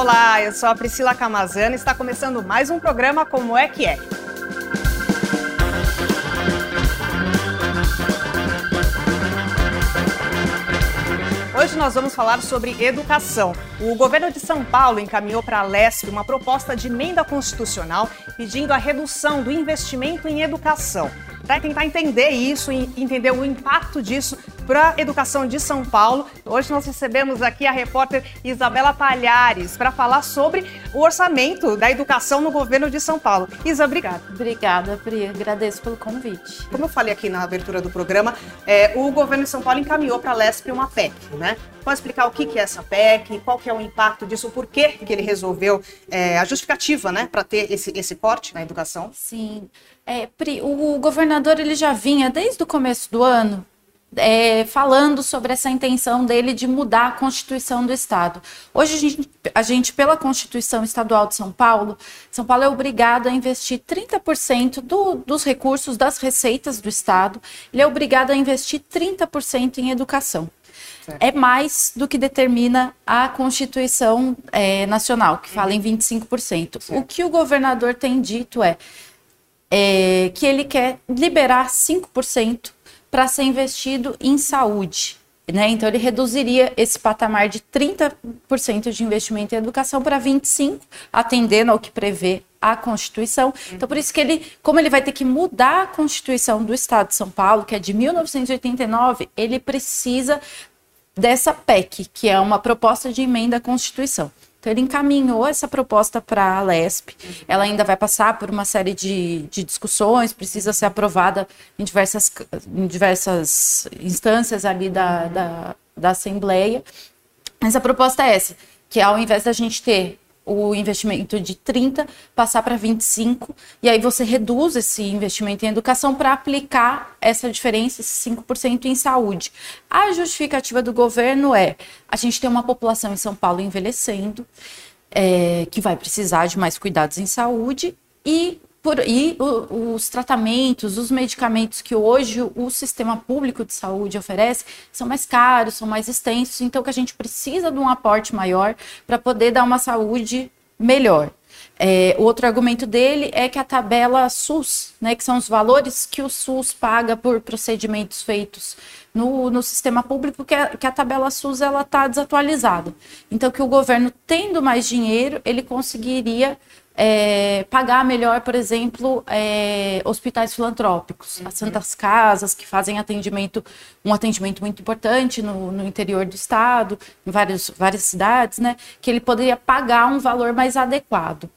Olá, eu sou a Priscila Camazana e está começando mais um programa Como é que é. Hoje nós vamos falar sobre educação. O governo de São Paulo encaminhou para a LESP uma proposta de emenda constitucional pedindo a redução do investimento em educação. Para tentar entender isso e entender o impacto disso para a educação de São Paulo. Hoje nós recebemos aqui a repórter Isabela Palhares para falar sobre o orçamento da educação no governo de São Paulo. Isa, obrigada. Obrigada, Pri. Agradeço pelo convite. Como eu falei aqui na abertura do programa, é, o governo de São Paulo encaminhou para a LESP uma PEC, né? Pode explicar o que, que é essa PEC, qual que é o impacto disso, o porquê que ele resolveu, é, a justificativa, né, para ter esse, esse corte na educação? Sim. É, Pri, o governador ele já vinha desde o começo do ano é, falando sobre essa intenção dele de mudar a Constituição do Estado. Hoje, a gente, a gente, pela Constituição Estadual de São Paulo, São Paulo é obrigado a investir 30% do, dos recursos das receitas do Estado, ele é obrigado a investir 30% em educação. É mais do que determina a Constituição é, Nacional, que fala em 25%. Certo. O que o governador tem dito é, é que ele quer liberar 5% para ser investido em saúde. Né? Então, ele reduziria esse patamar de 30% de investimento em educação para 25%, atendendo ao que prevê a Constituição. Então, por isso que ele, como ele vai ter que mudar a Constituição do Estado de São Paulo, que é de 1989, ele precisa dessa PEC, que é uma proposta de emenda à Constituição. Então, ele encaminhou essa proposta para a LESP. Ela ainda vai passar por uma série de, de discussões, precisa ser aprovada em diversas, em diversas instâncias ali da, da, da Assembleia. Mas a proposta é essa, que ao invés da gente ter o investimento de 30 passar para 25 e aí você reduz esse investimento em educação para aplicar essa diferença, esse 5% em saúde. A justificativa do governo é a gente tem uma população em São Paulo envelhecendo, é, que vai precisar de mais cuidados em saúde e por, e o, os tratamentos, os medicamentos que hoje o sistema público de saúde oferece são mais caros, são mais extensos, então que a gente precisa de um aporte maior para poder dar uma saúde melhor. É, outro argumento dele é que a tabela SUS, né, que são os valores que o SUS paga por procedimentos feitos no, no sistema público, que a, que a tabela SUS ela está desatualizada. Então, que o governo tendo mais dinheiro, ele conseguiria é, pagar melhor, por exemplo, é, hospitais filantrópicos, uhum. as Santas Casas, que fazem atendimento, um atendimento muito importante no, no interior do estado, em vários, várias cidades, né? Que ele poderia pagar um valor mais adequado.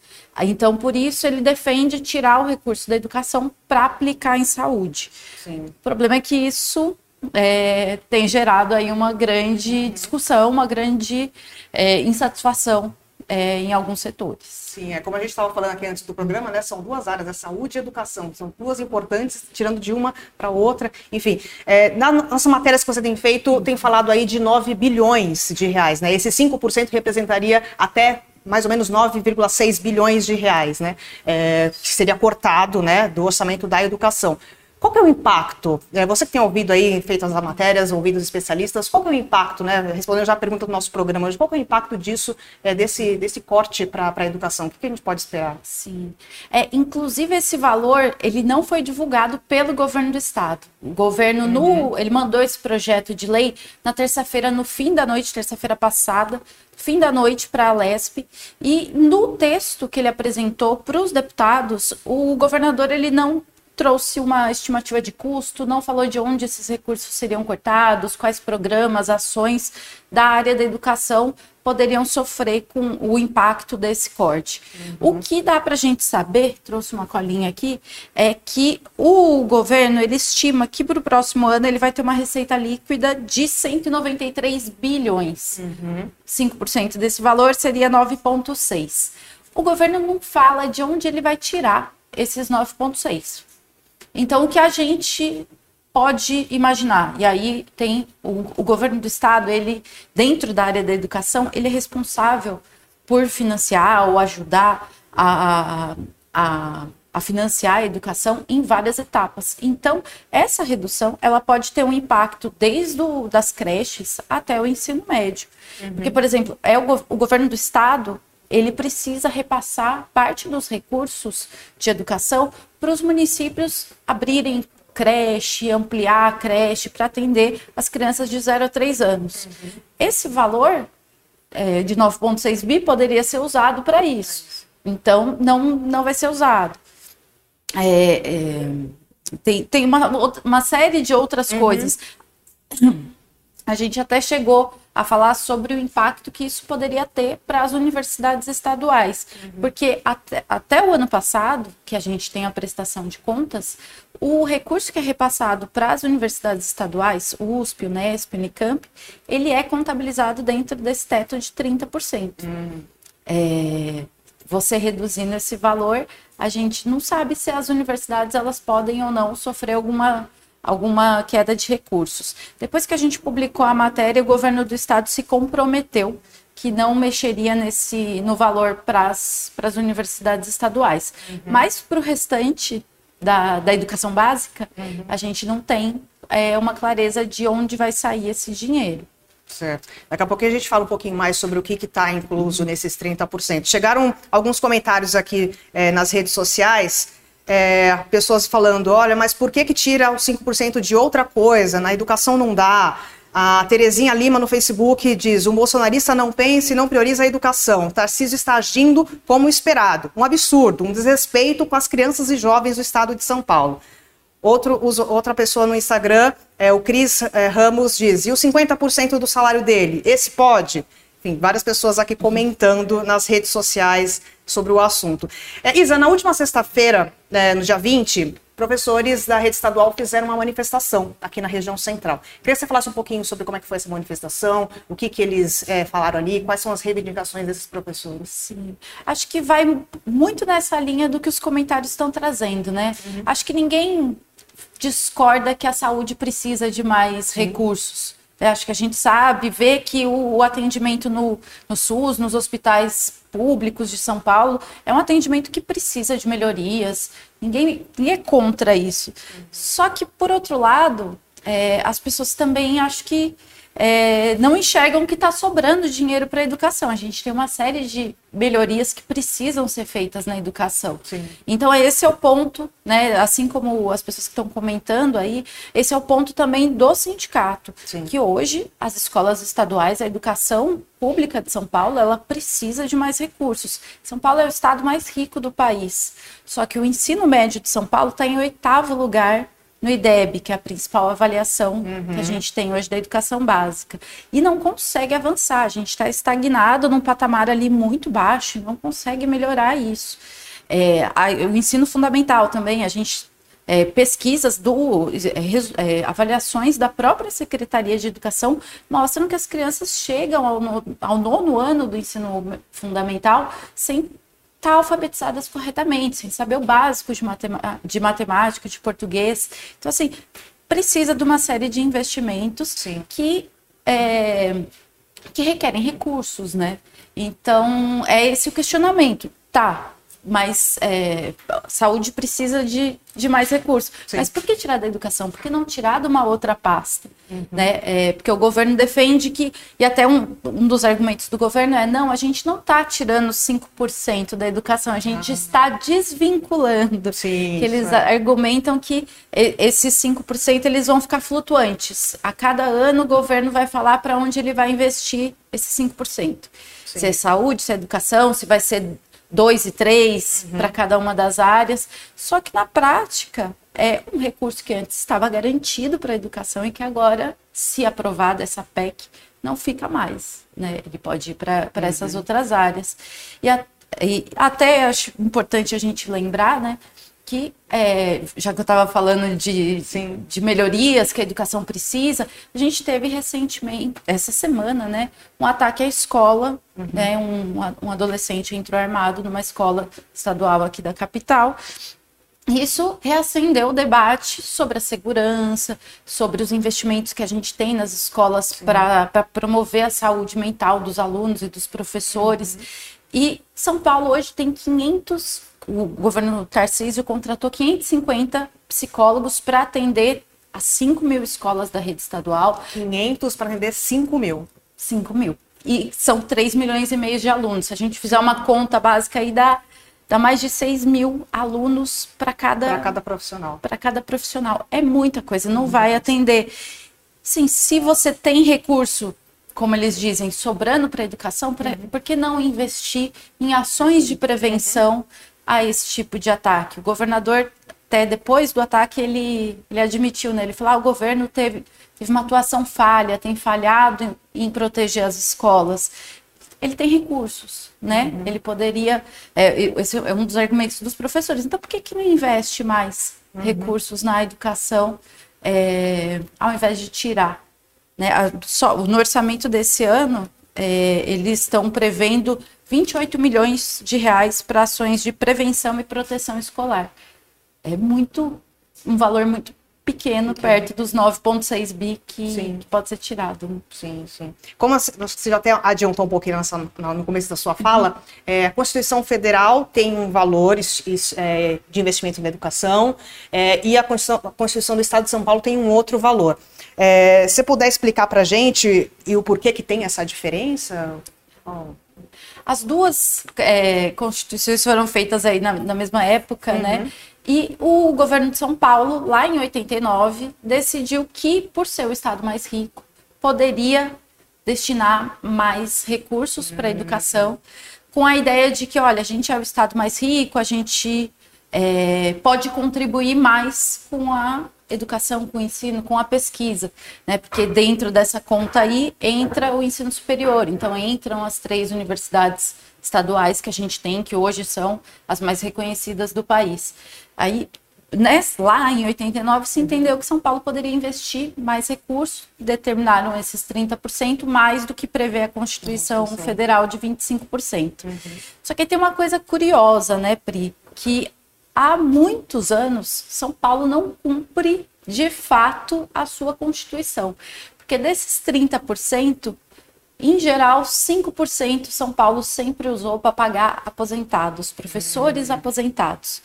Então, por isso, ele defende tirar o recurso da educação para aplicar em saúde. Sim. O problema é que isso é, tem gerado aí uma grande discussão, uma grande é, insatisfação é, em alguns setores. Sim, é como a gente estava falando aqui antes do programa, né? São duas áreas, a né, saúde e a educação. São duas importantes, tirando de uma para outra. Enfim, é, na nossa matéria que você tem feito, tem falado aí de 9 bilhões de reais, né? Esse 5% representaria até mais ou menos 9,6 bilhões de reais, né? É, que seria cortado, né, do orçamento da educação. Qual que é o impacto? É, você que tem ouvido aí, feito as matérias, ouvido os especialistas, qual que é o impacto, né? Respondendo já a pergunta do nosso programa hoje, qual que é o impacto disso, é, desse, desse corte para a educação? O que, que, a gente pode esperar? Sim. É, inclusive, esse valor, ele não foi divulgado pelo governo do estado. O governo, uhum. no, ele mandou esse projeto de lei na terça-feira, no fim da noite, terça-feira passada, fim da noite para a Lesp e no texto que ele apresentou para os deputados, o governador ele não trouxe uma estimativa de custo, não falou de onde esses recursos seriam cortados, quais programas, ações da área da educação poderiam sofrer com o impacto desse corte. Uhum. O que dá para a gente saber, trouxe uma colinha aqui, é que o governo ele estima que para o próximo ano ele vai ter uma receita líquida de 193 bilhões. Uhum. 5% desse valor seria 9,6. O governo não fala de onde ele vai tirar esses 9,6. Então, o que a gente pode imaginar, e aí tem o, o governo do estado, ele, dentro da área da educação, ele é responsável por financiar ou ajudar a, a, a financiar a educação em várias etapas. Então, essa redução ela pode ter um impacto desde o, das creches até o ensino médio. Uhum. Porque, por exemplo, é o, o governo do estado ele precisa repassar parte dos recursos de educação para os municípios abrirem creche, ampliar a creche para atender as crianças de 0 a 3 anos. Uhum. Esse valor é, de 9,6 bi poderia ser usado para isso. Então, não, não vai ser usado. É, é, tem tem uma, uma série de outras uhum. coisas. A gente até chegou a falar sobre o impacto que isso poderia ter para as universidades estaduais. Uhum. Porque até, até o ano passado, que a gente tem a prestação de contas, o recurso que é repassado para as universidades estaduais, USP, Unesp, Unicamp, ele é contabilizado dentro desse teto de 30%. Uhum. É, você reduzindo esse valor, a gente não sabe se as universidades elas podem ou não sofrer alguma alguma queda de recursos. Depois que a gente publicou a matéria, o governo do estado se comprometeu que não mexeria nesse no valor para as universidades estaduais. Uhum. Mas para o restante da, da educação básica, uhum. a gente não tem é, uma clareza de onde vai sair esse dinheiro. Certo. Daqui a pouco a gente fala um pouquinho mais sobre o que está incluso nesses 30%. Chegaram alguns comentários aqui é, nas redes sociais é, pessoas falando, olha, mas por que que tira os 5% de outra coisa? Na educação não dá. A Terezinha Lima no Facebook diz: o bolsonarista não pensa e não prioriza a educação. Tarcísio está agindo como esperado. Um absurdo, um desrespeito com as crianças e jovens do estado de São Paulo. Outro, outra pessoa no Instagram, é, o Cris é, Ramos, diz: e os 50% do salário dele? Esse pode? Enfim, várias pessoas aqui comentando nas redes sociais sobre o assunto. É, Isa, na última sexta-feira, é, no dia 20, professores da rede estadual fizeram uma manifestação aqui na região central. Queria que você falasse um pouquinho sobre como é que foi essa manifestação, o que, que eles é, falaram ali, quais são as reivindicações desses professores. Sim, acho que vai muito nessa linha do que os comentários estão trazendo, né? Uhum. Acho que ninguém discorda que a saúde precisa de mais Sim. recursos. É, acho que a gente sabe, vê que o, o atendimento no, no SUS, nos hospitais públicos de São Paulo, é um atendimento que precisa de melhorias. Ninguém, ninguém é contra isso. Uhum. Só que, por outro lado, é, as pessoas também acho que é, não enxergam que está sobrando dinheiro para a educação. A gente tem uma série de melhorias que precisam ser feitas na educação. Sim. Então, esse é o ponto, né? Assim como as pessoas que estão comentando aí, esse é o ponto também do sindicato. Sim. Que hoje as escolas estaduais, a educação pública de São Paulo, ela precisa de mais recursos. São Paulo é o estado mais rico do país. Só que o ensino médio de São Paulo está em oitavo lugar no IDEB, que é a principal avaliação uhum. que a uhum. gente tem hoje da educação básica, e não consegue avançar. A gente está estagnado num patamar ali muito baixo, não consegue melhorar isso. É, a, o ensino fundamental também, a gente é, pesquisas do é, é, avaliações da própria Secretaria de Educação mostram que as crianças chegam ao, no, ao nono ano do ensino fundamental sem estar tá alfabetizadas corretamente, sem saber o básico de, de matemática, de português. Então, assim, precisa de uma série de investimentos Sim. que, é, que requerem recursos, né? Então, é esse o questionamento. Tá, mas é, saúde precisa de, de mais recursos. Sim. Mas por que tirar da educação? Por que não tirar de uma outra pasta? Uhum. Né? É, porque o governo defende que, e até um, um dos argumentos do governo é, não, a gente não está tirando 5% da educação, a gente uhum. está desvinculando. Sim, que eles é. argumentam que esses 5% eles vão ficar flutuantes. A cada ano o governo vai falar para onde ele vai investir esses 5%. Sim. Se é saúde, se é educação, se vai ser dois e três uhum. para cada uma das áreas. Só que na prática é um recurso que antes estava garantido para a educação e que agora, se aprovada essa PEC, não fica mais. Né? Ele pode ir para uhum. essas outras áreas. E, a, e até acho importante a gente lembrar, né? Que, é, já que eu estava falando de, Sim. de melhorias que a educação precisa, a gente teve recentemente, essa semana, né, um ataque à escola, uhum. né, um, um adolescente entrou armado numa escola estadual aqui da capital, isso reacendeu o debate sobre a segurança, sobre os investimentos que a gente tem nas escolas para promover a saúde mental dos alunos e dos professores. Uhum. E São Paulo hoje tem 500 o governo Tarcísio contratou 550 psicólogos para atender as 5 mil escolas da rede estadual. 500 para atender 5 mil. 5 mil. e são 3 milhões e meio de alunos. Se a gente fizer uma conta básica aí, dá, dá mais de 6 mil alunos para cada, cada profissional. Para cada profissional. É muita coisa, não vai atender. Sim, se você tem recurso, como eles dizem, sobrando para a educação, pra, uhum. por que não investir em ações de prevenção a esse tipo de ataque? O governador, até depois do ataque, ele, ele admitiu, né? Ele falou: ah, o governo teve teve uma atuação falha, tem falhado em, em proteger as escolas. Ele tem recursos, né? Uhum. Ele poderia. É, esse é um dos argumentos dos professores. Então, por que, que não investe mais uhum. recursos na educação é, ao invés de tirar? Né? A, só, no orçamento desse ano, é, eles estão prevendo 28 milhões de reais para ações de prevenção e proteção escolar. É muito um valor muito pequeno, perto dos 9,6 bi que, que, pode ser tirado. Sim, sim. Como você já até adiantou um pouquinho nessa, no começo da sua fala, uhum. é, a Constituição Federal tem um valor é, de investimento na educação é, e a Constituição, a Constituição, do Estado de São Paulo tem um outro valor. É, se puder explicar para a gente e o porquê que tem essa diferença? Oh. As duas é, constituições foram feitas aí na, na mesma época, né? uhum. né? E o governo de São Paulo, lá em 89, decidiu que, por ser o estado mais rico, poderia destinar mais recursos para a educação, com a ideia de que, olha, a gente é o estado mais rico, a gente é, pode contribuir mais com a educação, com o ensino, com a pesquisa, né? Porque dentro dessa conta aí entra o ensino superior, então entram as três universidades estaduais que a gente tem, que hoje são as mais reconhecidas do país. Aí, nesse, lá em 89, se entendeu que São Paulo poderia investir mais recursos, determinaram esses 30%, mais do que prevê a Constituição Federal de 25%. Uhum. Só que tem uma coisa curiosa, né, Pri, que há muitos anos São Paulo não cumpre de fato a sua Constituição. Porque desses 30%, em geral, 5% São Paulo sempre usou para pagar aposentados, professores uhum. aposentados.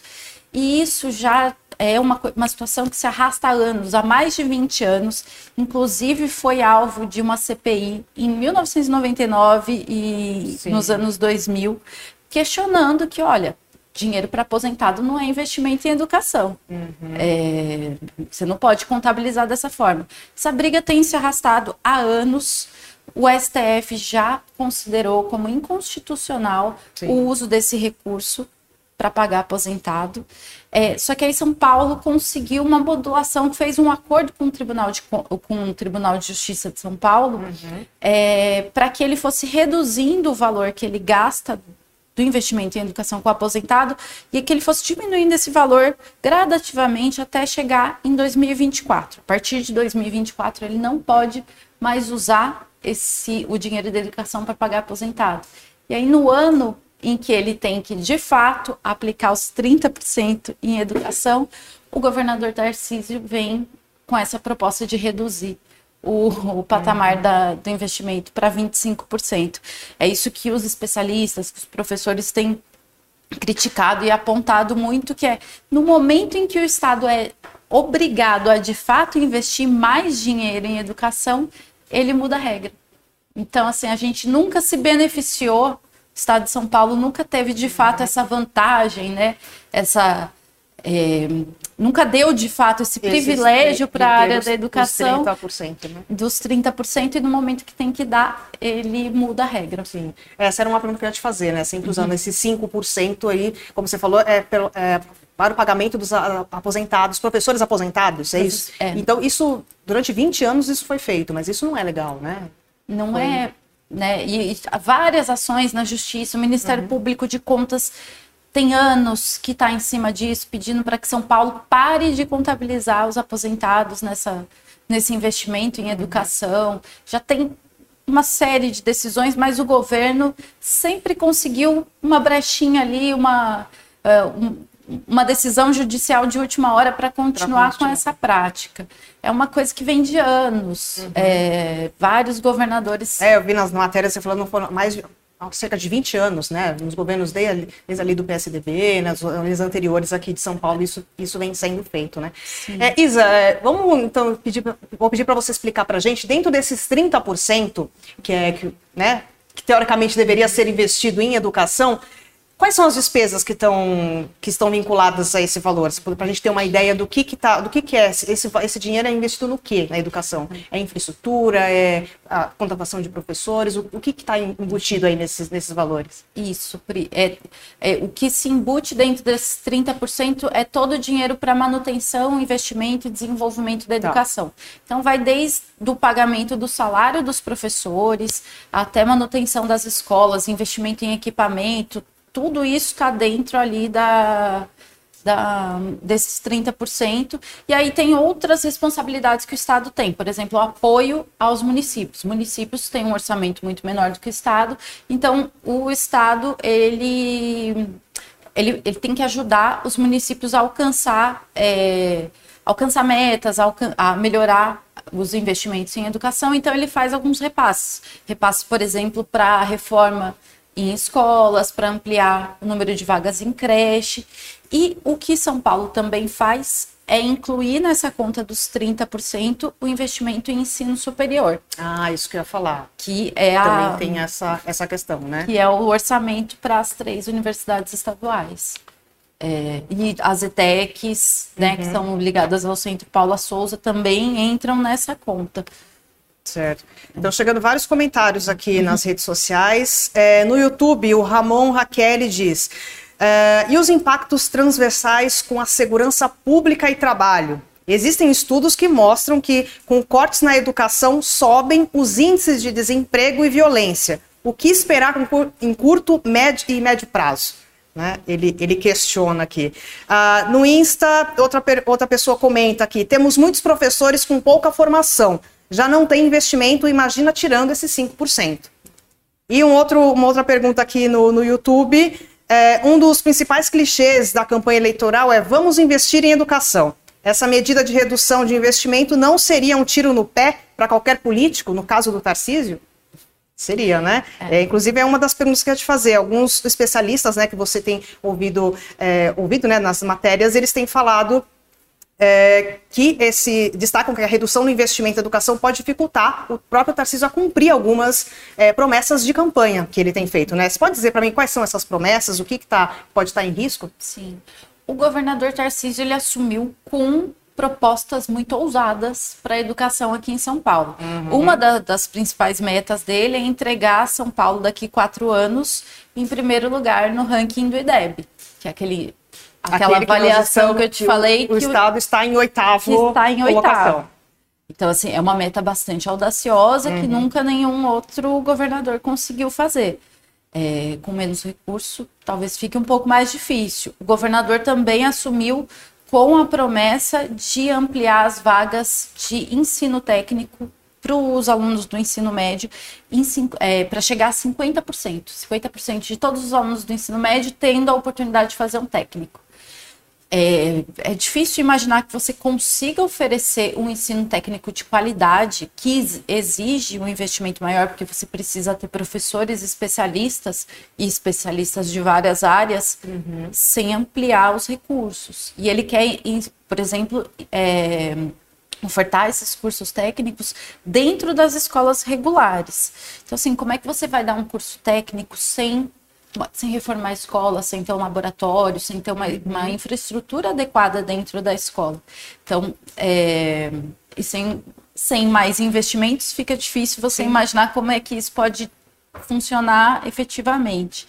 E isso já é uma, uma situação que se arrasta há anos, há mais de 20 anos. Inclusive, foi alvo de uma CPI em 1999 e Sim. nos anos 2000, questionando que, olha, dinheiro para aposentado não é investimento em educação. Uhum. É, você não pode contabilizar dessa forma. Essa briga tem se arrastado há anos o STF já considerou como inconstitucional Sim. o uso desse recurso para pagar aposentado. É, só que aí São Paulo conseguiu uma modulação, fez um acordo com o Tribunal de, com o Tribunal de Justiça de São Paulo uhum. é, para que ele fosse reduzindo o valor que ele gasta do investimento em educação com o aposentado e que ele fosse diminuindo esse valor gradativamente até chegar em 2024. A partir de 2024 ele não pode mais usar esse o dinheiro de educação para pagar aposentado. E aí no ano em que ele tem que de fato aplicar os 30% em educação, o governador Tarcísio vem com essa proposta de reduzir o, o patamar uhum. da, do investimento para 25%. É isso que os especialistas, que os professores têm criticado e apontado muito que é no momento em que o Estado é obrigado a de fato investir mais dinheiro em educação, ele muda a regra. Então, assim, a gente nunca se beneficiou, o Estado de São Paulo nunca teve de fato essa vantagem, né? Essa. É, nunca deu de fato esse privilégio para a área da educação. Dos 30%, né? Dos 30%, e no momento que tem que dar, ele muda a regra. Sim. Essa era uma pergunta que eu ia te fazer, né? Sempre usando uhum. esse 5% aí, como você falou, é, pelo, é para o pagamento dos aposentados, professores aposentados, é isso? É. Então, isso, durante 20 anos isso foi feito, mas isso não é legal, né? Não foi. é, né? E, e, várias ações na justiça, o Ministério uhum. Público de Contas tem anos que está em cima disso, pedindo para que São Paulo pare de contabilizar os aposentados nessa, nesse investimento em uhum. educação. Já tem uma série de decisões, mas o governo sempre conseguiu uma brechinha ali, uma, uh, um, uma decisão judicial de última hora para continuar, continuar, com essa prática. É uma coisa que vem de anos. Uhum. É, vários governadores. É, eu vi nas matérias você falando foram mais de há cerca de 20 anos, né? Nos governos desde, ali do PSDB, nas governos anteriores aqui de São Paulo, isso, isso vem sendo feito, né? É, Isa, é, vamos então pedir, vou pedir para você explicar para a gente, dentro desses 30% que é que, né, que teoricamente deveria ser investido em educação, Quais são as despesas que, estão, que estão vinculadas a esse valor? Para a gente ter uma ideia do que, que, tá, do que, que é. Esse, esse dinheiro é investido no que na educação? É infraestrutura? É a contratação de professores? O, o que está embutido aí nesses, nesses valores? Isso, Pri. É, é, o que se embute dentro desses 30% é todo o dinheiro para manutenção, investimento e desenvolvimento da tá. educação. Tá. Então, vai desde o pagamento do salário dos professores até manutenção das escolas, investimento em equipamento, tudo isso está dentro ali da, da, desses 30%. E aí tem outras responsabilidades que o Estado tem, por exemplo, o apoio aos municípios. Municípios têm um orçamento muito menor do que o Estado, então o Estado ele, ele, ele tem que ajudar os municípios a alcançar, é, alcançar metas, a, a melhorar os investimentos em educação, então ele faz alguns repasses. Repasses, por exemplo, para a reforma em escolas, para ampliar o número de vagas em creche. E o que São Paulo também faz é incluir nessa conta dos 30% o investimento em ensino superior. Ah, isso que eu ia falar. Que é a, também tem essa, essa questão, né? Que é o orçamento para as três universidades estaduais. É, e as ETECs, né, uhum. que são ligadas ao Centro Paula Souza, também entram nessa conta. Certo. Então, chegando vários comentários aqui nas redes sociais. É, no YouTube, o Ramon Raquel diz: é, e os impactos transversais com a segurança pública e trabalho? Existem estudos que mostram que, com cortes na educação, sobem os índices de desemprego e violência. O que esperar em curto médio e médio prazo? Né? Ele, ele questiona aqui. Uh, no Insta, outra, outra pessoa comenta aqui: temos muitos professores com pouca formação já não tem investimento, imagina tirando esses 5%. E um outro, uma outra pergunta aqui no, no YouTube. É, um dos principais clichês da campanha eleitoral é vamos investir em educação. Essa medida de redução de investimento não seria um tiro no pé para qualquer político, no caso do Tarcísio? Seria, né? É. É, inclusive, é uma das perguntas que eu ia te fazer. Alguns especialistas né, que você tem ouvido, é, ouvido né, nas matérias, eles têm falado é, que esse destacam que a redução no investimento em educação pode dificultar o próprio Tarcísio a cumprir algumas é, promessas de campanha que ele tem feito, né? Você pode dizer para mim quais são essas promessas, o que, que tá, pode estar tá em risco? Sim. O governador Tarcísio ele assumiu com propostas muito ousadas para a educação aqui em São Paulo. Uhum. Uma da, das principais metas dele é entregar São Paulo daqui quatro anos em primeiro lugar no ranking do IDEB, que é aquele aquela avaliação que, que eu te falei. O, o Estado o, está em oitavo. Está em oitavo. Então, assim, é uma meta bastante audaciosa uhum. que nunca nenhum outro governador conseguiu fazer. É, com menos recurso, talvez fique um pouco mais difícil. O governador também assumiu com a promessa de ampliar as vagas de ensino técnico para os alunos do ensino médio é, para chegar a 50%. 50% de todos os alunos do ensino médio tendo a oportunidade de fazer um técnico. É, é, difícil imaginar que você consiga oferecer um ensino técnico de qualidade que exige um investimento maior, porque você precisa ter professores especialistas e especialistas de várias áreas, uhum. sem ampliar os recursos. E ele quer, por exemplo, é, ofertar esses cursos técnicos dentro das escolas regulares. Então, assim, como é que você vai dar um curso técnico sem sem reformar a escola, sem ter um laboratório, sem ter uma, uma uhum. infraestrutura adequada dentro da escola. Então, é, e sem, sem mais investimentos, fica difícil você Sim. imaginar como é que isso pode funcionar efetivamente.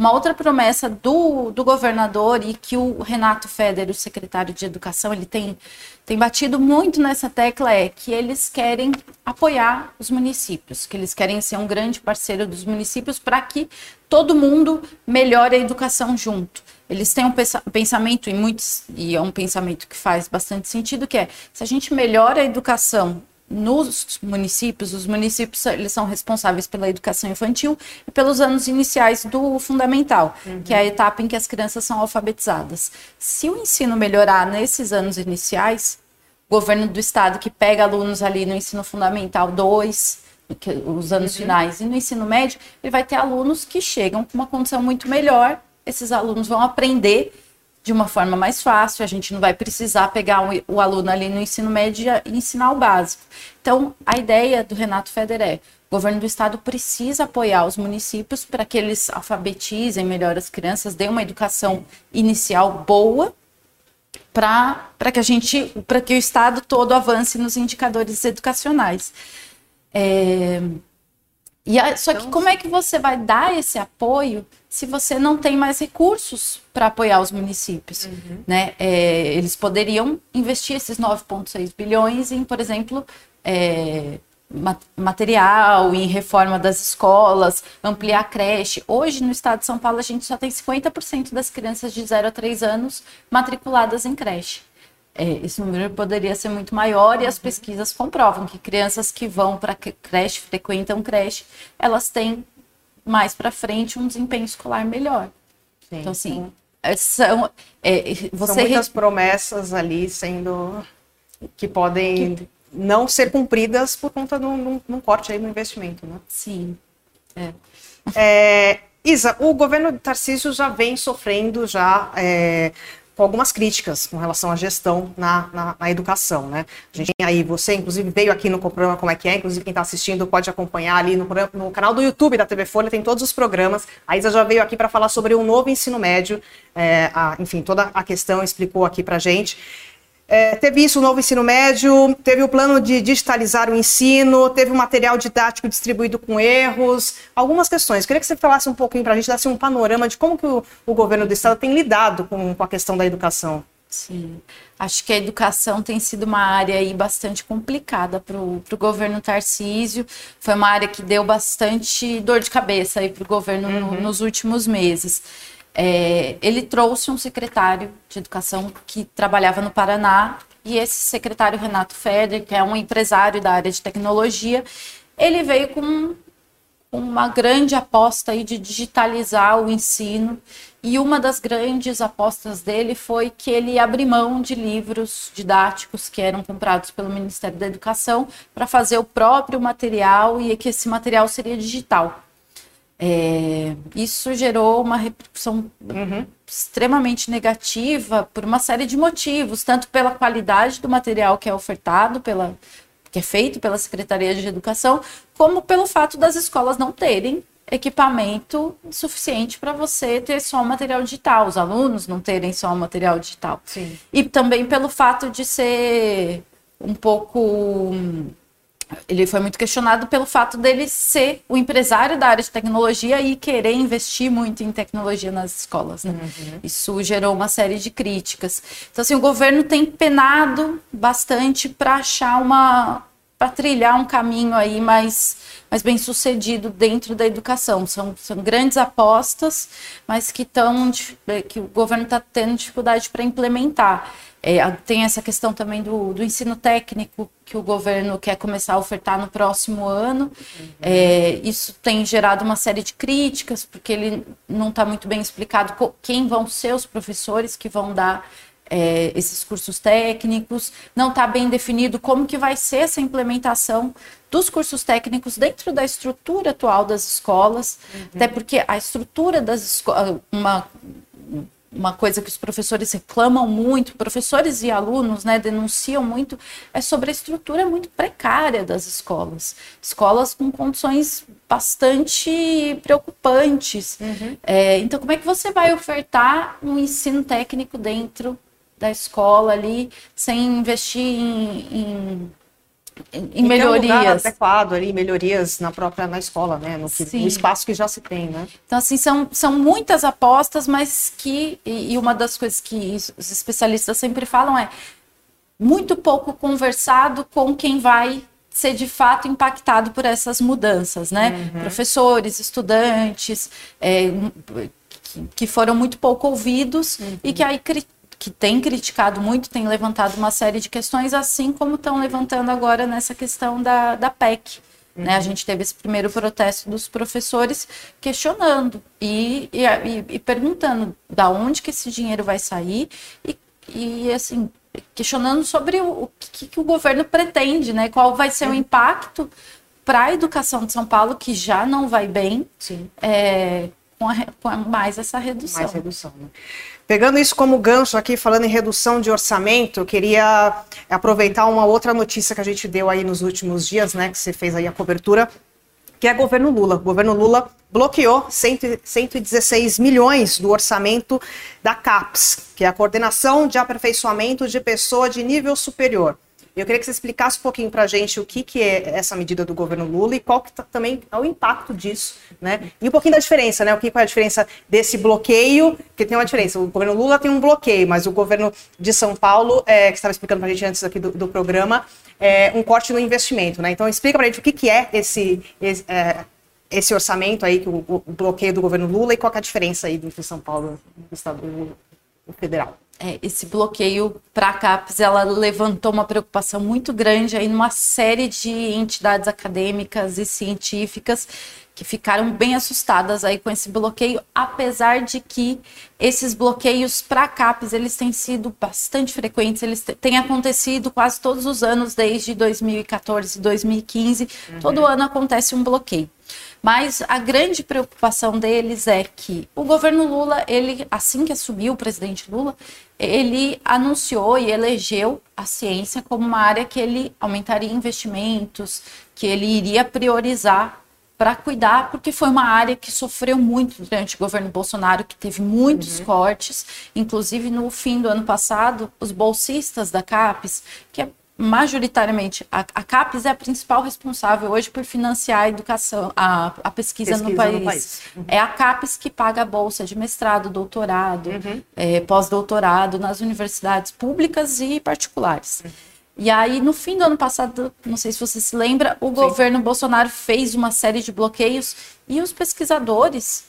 Uma outra promessa do, do governador e que o Renato Feder, o secretário de Educação, ele tem, tem batido muito nessa tecla é que eles querem apoiar os municípios, que eles querem ser um grande parceiro dos municípios para que todo mundo melhore a educação junto. Eles têm um pensamento, e, muitos, e é um pensamento que faz bastante sentido, que é se a gente melhora a educação nos municípios, os municípios eles são responsáveis pela educação infantil e pelos anos iniciais do fundamental, uhum. que é a etapa em que as crianças são alfabetizadas. Se o ensino melhorar nesses anos iniciais, o governo do estado que pega alunos ali no ensino fundamental 2, os anos uhum. finais, e no ensino médio, ele vai ter alunos que chegam com uma condição muito melhor. Esses alunos vão aprender de uma forma mais fácil, a gente não vai precisar pegar o, aluno ali no ensino médio e ensinar o básico. Então, a ideia do Renato Feder é: o governo do estado precisa apoiar os municípios para que eles alfabetizem melhor as crianças, dêem uma educação inicial boa para que a gente, para que o estado todo avance nos indicadores educacionais. É, e a, só que então, como é que você vai dar esse apoio se você não tem mais recursos para apoiar os municípios? Uhum. Né? É, eles poderiam investir esses 9,6 bilhões em, por exemplo, é, material, em reforma das escolas, ampliar a creche. Hoje, no estado de São Paulo, a gente só tem 50% das crianças de 0 a 3 anos matriculadas em creche. É, esse número poderia ser muito maior e as pesquisas comprovam que crianças que vão para creche, frequentam creche, elas têm mais para frente um desempenho escolar melhor. Sim. Então, assim, é, são, é, você são muitas promessas ali sendo que podem que não ser cumpridas por conta de um, de um corte aí no investimento, né? Sim. É. É, Isa, o governo de Tarcísio já vem sofrendo já é, com algumas críticas com relação à gestão na, na, na, educação, né? A gente tem aí, você inclusive veio aqui no programa Como é que é, inclusive quem está assistindo pode acompanhar ali no, no, canal do YouTube da TV Folha, tem todos os programas. A Isa já veio aqui para falar sobre o novo ensino médio, é, a, enfim, toda a questão explicou aqui para gente. É, teve isso, o novo ensino médio, teve o plano de digitalizar o ensino, teve o material didático distribuído com erros, algumas questões. Queria que você falasse um pouquinho para a gente, desse um panorama de como que o, o governo do Estado tem lidado com, com a questão da educação. Sim, acho que a educação tem sido uma área aí bastante complicada para o governo Tarcísio. Foi uma área que deu bastante dor de cabeça para o governo uhum. no, nos últimos meses. É, ele trouxe um secretário de educação que trabalhava no Paraná e esse secretário Renato Feder, que é um empresário da área de tecnologia, ele veio com uma grande aposta aí de digitalizar o ensino e uma das grandes apostas dele foi que ele ia abrir mão de livros didáticos que eram comprados pelo Ministério da Educação para fazer o próprio material e que esse material seria digital. É, isso gerou uma repercussão uhum. extremamente negativa por uma série de motivos, tanto pela qualidade do material que é ofertado, pela, que é feito pela Secretaria de Educação, como pelo fato das escolas não terem equipamento suficiente para você ter só o material digital, os alunos não terem só o material digital. Sim. E também pelo fato de ser um pouco ele foi muito questionado pelo fato dele ser o empresário da área de tecnologia e querer investir muito em tecnologia nas escolas. Né? Uhum. Isso gerou uma série de críticas. Então, assim, o governo tem penado bastante para achar uma. para trilhar um caminho aí mais, mais bem sucedido dentro da educação. São, são grandes apostas, mas que, tão, que o governo está tendo dificuldade para implementar. É, tem essa questão também do, do, ensino técnico que o governo quer começar a ofertar no próximo ano. Uhum. É, isso tem gerado uma série de críticas, porque ele não está muito bem explicado quem vão ser os professores que vão dar é, esses cursos técnicos. Não está bem definido como que vai ser essa implementação dos cursos técnicos dentro da estrutura atual das escolas, uhum. até porque a estrutura das escolas, uma uma coisa que os professores reclamam muito, professores e alunos né, denunciam muito, é sobre a estrutura muito precária das escolas. Escolas com condições bastante preocupantes. Uhum. É, então, como é que você vai ofertar um ensino técnico dentro da escola ali, sem investir em, em em melhorias. Um adequado ali, melhorias na própria na escola, né? No, que, no, espaço que já se tem, né? Então, assim, são, são muitas apostas, mas que. E, e uma das coisas que os especialistas sempre falam é muito pouco conversado com quem vai ser de fato impactado por essas mudanças, né? Uhum. Professores, estudantes, é, que foram muito pouco ouvidos uhum. e que aí que tem criticado muito, tem levantado uma série de questões, assim como estão levantando agora nessa questão da, da PEC. Uhum. Né? A gente teve esse primeiro protesto dos professores questionando e, e, e, perguntando da onde que esse dinheiro vai sair e, e assim, questionando sobre o, o que, que, o governo pretende, né? qual vai ser o impacto para a educação de São Paulo, que já não vai bem, é, com, a, com, mais essa redução. Mais redução né? Pegando isso como gancho aqui, falando em redução de orçamento, queria aproveitar uma outra notícia que a gente deu aí nos últimos dias, né, que você fez aí a cobertura, que é governo Lula. O governo Lula bloqueou 116 milhões do orçamento da CAPES, que é a Coordenação de Aperfeiçoamento de Pessoa de Nível Superior. Eu queria que você explicasse um pouquinho para a gente o que, que é essa medida do governo Lula e qual que tá, também é o impacto disso, né? E um pouquinho da diferença, né? O que é a diferença desse bloqueio, porque tem uma diferença. O governo Lula tem um bloqueio, mas o governo de São Paulo, é, que estava explicando para a gente antes aqui do, do programa, é um corte no investimento, né? Então explica para a gente o que, que é esse, esse é, esse orçamento aí, o, o, bloqueio do governo Lula e qual é a diferença aí entre São Paulo e o Estado federal? É, esse bloqueio para a CAPES, ela levantou uma preocupação muito grande aí numa série de entidades acadêmicas e científicas que ficaram bem assustadas aí com esse bloqueio, apesar de que esses bloqueios para a CAPES, eles têm sido bastante frequentes, eles têm acontecido quase todos os anos, desde 2014, 2015, uhum. todo ano acontece um bloqueio. Mas a grande preocupação deles é que o governo Lula, ele assim que assumiu o presidente Lula, ele anunciou e elegeu a ciência como uma área que ele aumentaria investimentos, que ele iria priorizar para cuidar, porque foi uma área que sofreu muito durante o governo Bolsonaro, que teve muitos uhum. cortes, inclusive no fim do ano passado, os bolsistas da CAPES, que é majoritariamente, a, a CAPES é a principal responsável hoje por financiar a educação, a, a pesquisa, pesquisa no país. No país. Uhum. É a CAPES que paga a bolsa de mestrado, doutorado, uhum. é, pós-doutorado nas universidades públicas e particulares. Uhum. E aí, no fim do ano passado, não sei se você se lembra, o Sim. governo Bolsonaro fez uma série de bloqueios e os pesquisadores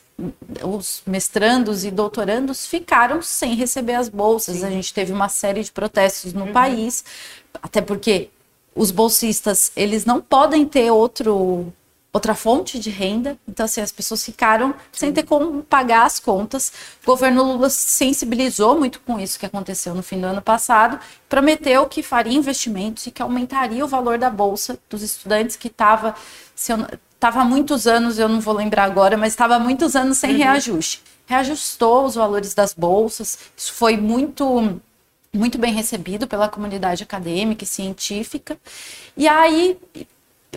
os mestrandos e doutorandos ficaram sem receber as bolsas. Sim. A gente teve uma série de protestos no uhum. país, até porque os bolsistas, eles não podem ter outro outra fonte de renda. Então, assim, as pessoas ficaram sem ter como pagar as contas. O governo Lula se sensibilizou muito com isso que aconteceu no fim do ano passado, prometeu que faria investimentos e que aumentaria o valor da bolsa dos estudantes que estava estava há muitos anos, eu não vou lembrar agora, mas estava há muitos anos sem uhum. reajuste. Reajustou os valores das bolsas, isso foi muito muito bem recebido pela comunidade acadêmica e científica. E aí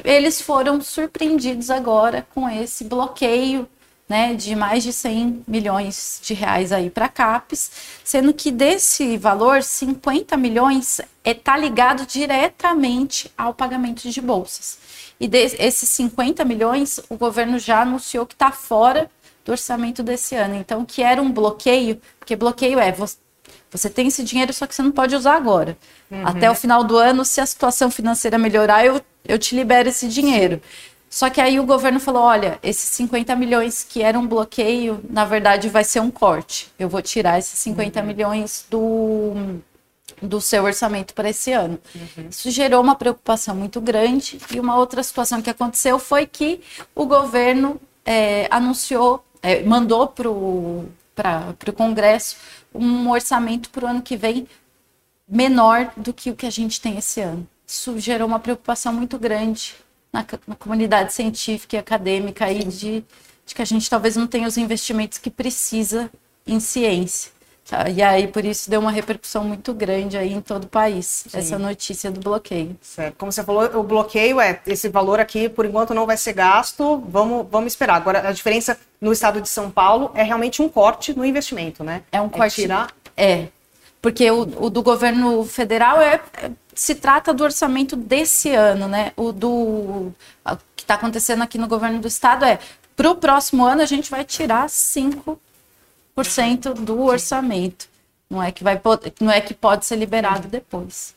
eles foram surpreendidos agora com esse bloqueio né, de mais de 100 milhões de reais aí para CAPES, sendo que desse valor, 50 milhões está ligado diretamente ao pagamento de bolsas. E desses 50 milhões, o governo já anunciou que está fora do orçamento desse ano. Então, que era um bloqueio, porque bloqueio é você tem esse dinheiro, só que você não pode usar agora. Uhum. Até o final do ano, se a situação financeira melhorar, eu, eu te libero esse dinheiro. Só que aí o governo falou: olha, esses 50 milhões que era um bloqueio, na verdade vai ser um corte. Eu vou tirar esses 50 uhum. milhões do do seu orçamento para esse ano. Uhum. Isso gerou uma preocupação muito grande. E uma outra situação que aconteceu foi que o governo é, anunciou, é, mandou para o Congresso um orçamento para o ano que vem menor do que o que a gente tem esse ano. Isso gerou uma preocupação muito grande na, na comunidade científica e acadêmica aí de, de que a gente talvez não tenha os investimentos que precisa em ciência. Tá, e aí, por isso, deu uma repercussão muito grande aí em todo o país, Sim. essa notícia do bloqueio. Certo. Como você falou, o bloqueio é esse valor aqui, por enquanto, não vai ser gasto, vamos, vamos esperar. Agora, a diferença no estado de São Paulo é realmente um corte no investimento, né? É um corte. É, tirar... é porque o, o, do governo federal é, é, se trata do orçamento desse ano, né? O do o que está acontecendo aqui no governo do estado é para o próximo ano a gente vai tirar 5 do orçamento. Não é que vai não é que pode ser liberado depois.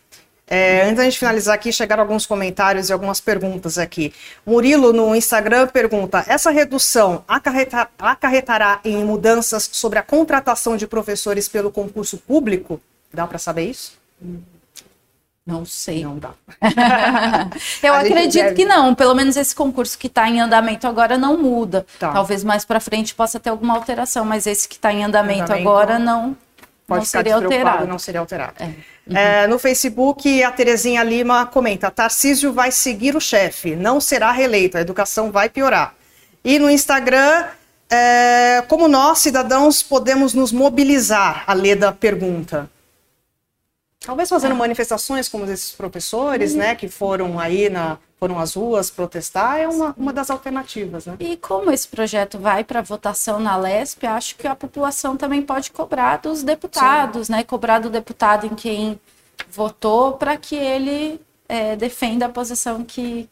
É, antes da gente finalizar aqui, chegaram alguns comentários e algumas perguntas aqui. Murilo, no Instagram, pergunta: essa redução acarreta, acarretará em mudanças sobre a contratação de professores pelo concurso público? Dá para saber isso? Não sei. Não dá. Eu acredito deve... que não. Pelo menos esse concurso que está em andamento agora não muda. Tá. Talvez mais para frente possa ter alguma alteração, mas esse que está em andamento, andamento, agora não. Pode não ficar despreocupado, alterado. não seria alterado. É. É, no Facebook, a Terezinha Lima comenta: Tarcísio vai seguir o chefe, não será reeleito, a educação vai piorar. E no Instagram, é, como nós, cidadãos, podemos nos mobilizar? A Leda pergunta. Talvez fazendo manifestações como esses professores, né, que foram aí na, foram às ruas protestar, é uma, uma das alternativas, né? E como esse projeto vai para votação na LESP, acho que a população também pode cobrar dos deputados, né? Cobrar do deputado em quem votou para que ele é, defenda a posição que,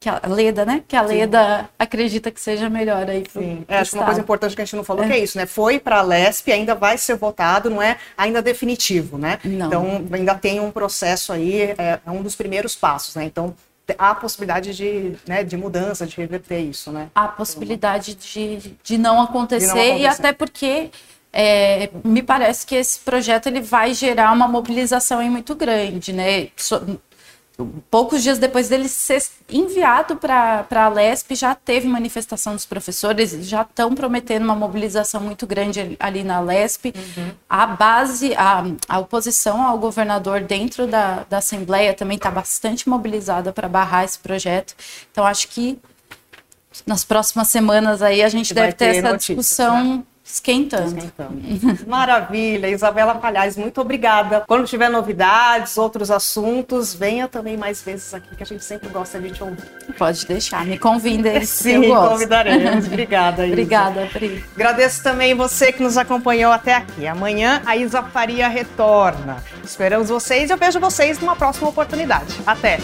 que a Leda, né? Que a Leda acredita que seja melhor aí pro, Sim, é, acho que uma coisa importante que a gente não falou que é isso, né? Foi para a LESP, ainda vai ser votado, não é ainda definitivo, né? Não. Então ainda tem um processo aí, é, é um dos primeiros passos, né? Então há a possibilidade de, né, de mudança, de reverter isso, né? a possibilidade de, de não acontecer, De não acontecer. e até porque é, me parece que esse projeto ele vai gerar uma mobilização muito grande, né? So- poucos dias depois dele ser enviado para a LESP, já teve manifestação dos professores, já estão prometendo uma mobilização muito grande ali- na LESP. A base, a, a oposição ao governador dentro da, da Assembleia também está bastante mobilizada para barrar esse projeto. Então, acho que nas próximas semanas aí a gente vai deve ter ter essa notícias, discussão esquentando. Então, maravilha, Isabela Palhares, muito obrigada. Quando tiver novidades, outros assuntos, venha também mais vezes aqui, que a gente sempre gosta de te ouvir. Pode deixar, me convida. Sim, eu gosto. convidaremos. Obrigada, Isa. Obrigada, Pri. Agradeço também você que nos acompanhou até aqui. Amanhã a Isa Faria retorna. Esperamos vocês e eu vejo vocês numa próxima oportunidade. Até!